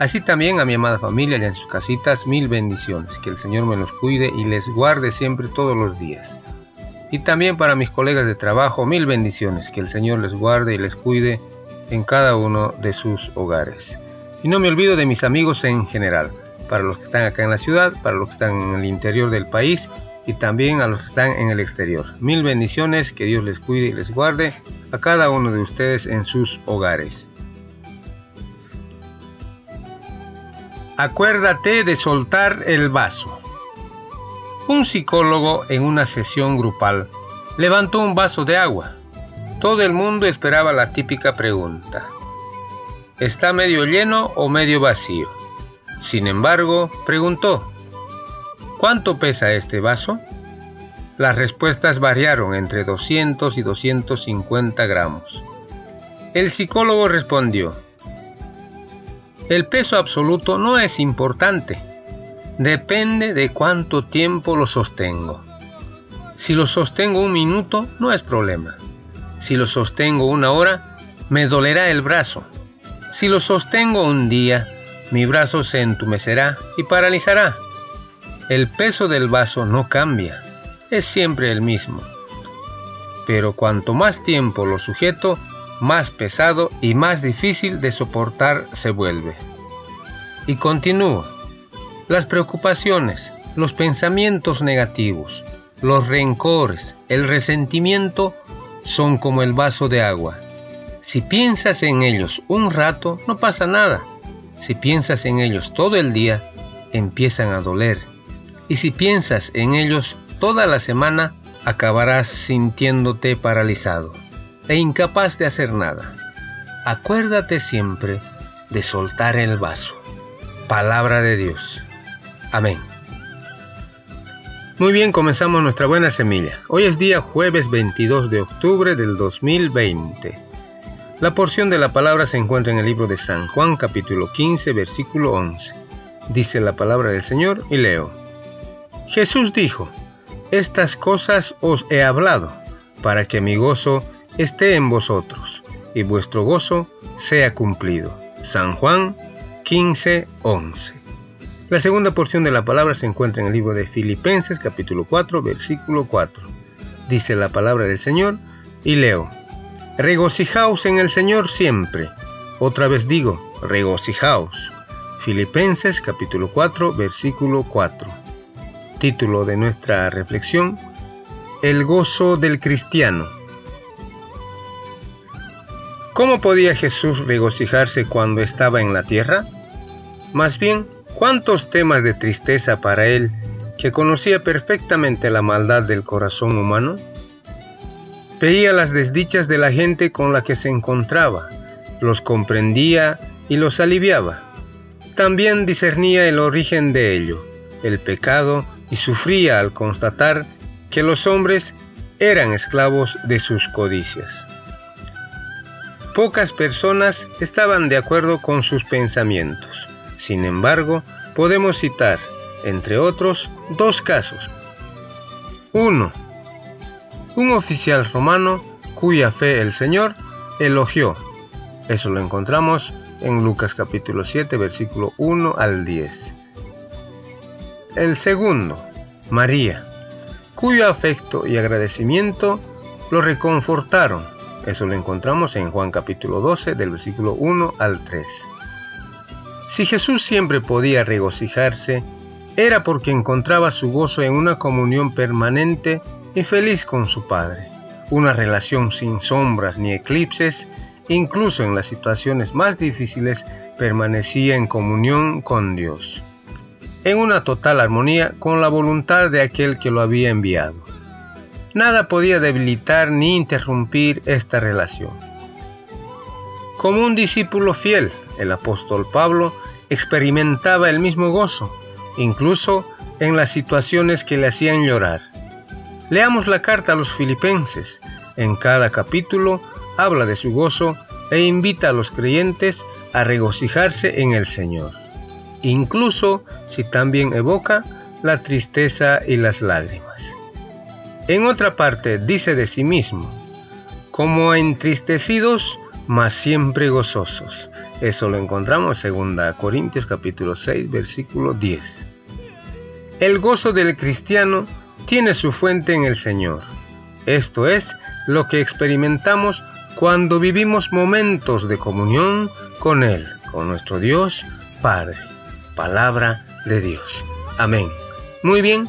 Así también a mi amada familia y en sus casitas, mil bendiciones. Que el Señor me los cuide y les guarde siempre todos los días. Y también para mis colegas de trabajo, mil bendiciones. Que el Señor les guarde y les cuide en cada uno de sus hogares. Y no me olvido de mis amigos en general, para los que están acá en la ciudad, para los que están en el interior del país y también a los que están en el exterior. Mil bendiciones, que Dios les cuide y les guarde a cada uno de ustedes en sus hogares. Acuérdate de soltar el vaso. Un psicólogo en una sesión grupal levantó un vaso de agua. Todo el mundo esperaba la típica pregunta. ¿Está medio lleno o medio vacío? Sin embargo, preguntó, ¿cuánto pesa este vaso? Las respuestas variaron entre 200 y 250 gramos. El psicólogo respondió, el peso absoluto no es importante. Depende de cuánto tiempo lo sostengo. Si lo sostengo un minuto, no es problema. Si lo sostengo una hora, me dolerá el brazo. Si lo sostengo un día, mi brazo se entumecerá y paralizará. El peso del vaso no cambia, es siempre el mismo. Pero cuanto más tiempo lo sujeto, más pesado y más difícil de soportar se vuelve. Y continúo. Las preocupaciones, los pensamientos negativos, los rencores, el resentimiento son como el vaso de agua. Si piensas en ellos un rato, no pasa nada. Si piensas en ellos todo el día, empiezan a doler. Y si piensas en ellos toda la semana, acabarás sintiéndote paralizado e incapaz de hacer nada. Acuérdate siempre de soltar el vaso. Palabra de Dios. Amén. Muy bien, comenzamos nuestra buena semilla. Hoy es día jueves 22 de octubre del 2020. La porción de la palabra se encuentra en el libro de San Juan capítulo 15 versículo 11. Dice la palabra del Señor y leo. Jesús dijo, Estas cosas os he hablado, para que mi gozo esté en vosotros, y vuestro gozo sea cumplido. San Juan 15, 11. La segunda porción de la palabra se encuentra en el libro de Filipenses capítulo 4 versículo 4. Dice la palabra del Señor y leo, Regocijaos en el Señor siempre. Otra vez digo, regocijaos. Filipenses capítulo 4 versículo 4. Título de nuestra reflexión, El gozo del cristiano. ¿Cómo podía Jesús regocijarse cuando estaba en la tierra? Más bien, ¿cuántos temas de tristeza para él que conocía perfectamente la maldad del corazón humano? Veía las desdichas de la gente con la que se encontraba, los comprendía y los aliviaba. También discernía el origen de ello, el pecado, y sufría al constatar que los hombres eran esclavos de sus codicias. Pocas personas estaban de acuerdo con sus pensamientos. Sin embargo, podemos citar, entre otros, dos casos. 1. Un oficial romano cuya fe el Señor elogió. Eso lo encontramos en Lucas capítulo 7, versículo 1 al 10. El segundo, María, cuyo afecto y agradecimiento lo reconfortaron eso lo encontramos en Juan capítulo 12 del versículo 1 al 3. Si Jesús siempre podía regocijarse, era porque encontraba su gozo en una comunión permanente y feliz con su Padre, una relación sin sombras ni eclipses, incluso en las situaciones más difíciles permanecía en comunión con Dios, en una total armonía con la voluntad de aquel que lo había enviado. Nada podía debilitar ni interrumpir esta relación. Como un discípulo fiel, el apóstol Pablo experimentaba el mismo gozo, incluso en las situaciones que le hacían llorar. Leamos la carta a los filipenses. En cada capítulo habla de su gozo e invita a los creyentes a regocijarse en el Señor, incluso si también evoca la tristeza y las lágrimas. En otra parte dice de sí mismo, como entristecidos, mas siempre gozosos. Eso lo encontramos en 2 Corintios capítulo 6, versículo 10. El gozo del cristiano tiene su fuente en el Señor. Esto es lo que experimentamos cuando vivimos momentos de comunión con Él, con nuestro Dios Padre. Palabra de Dios. Amén. Muy bien,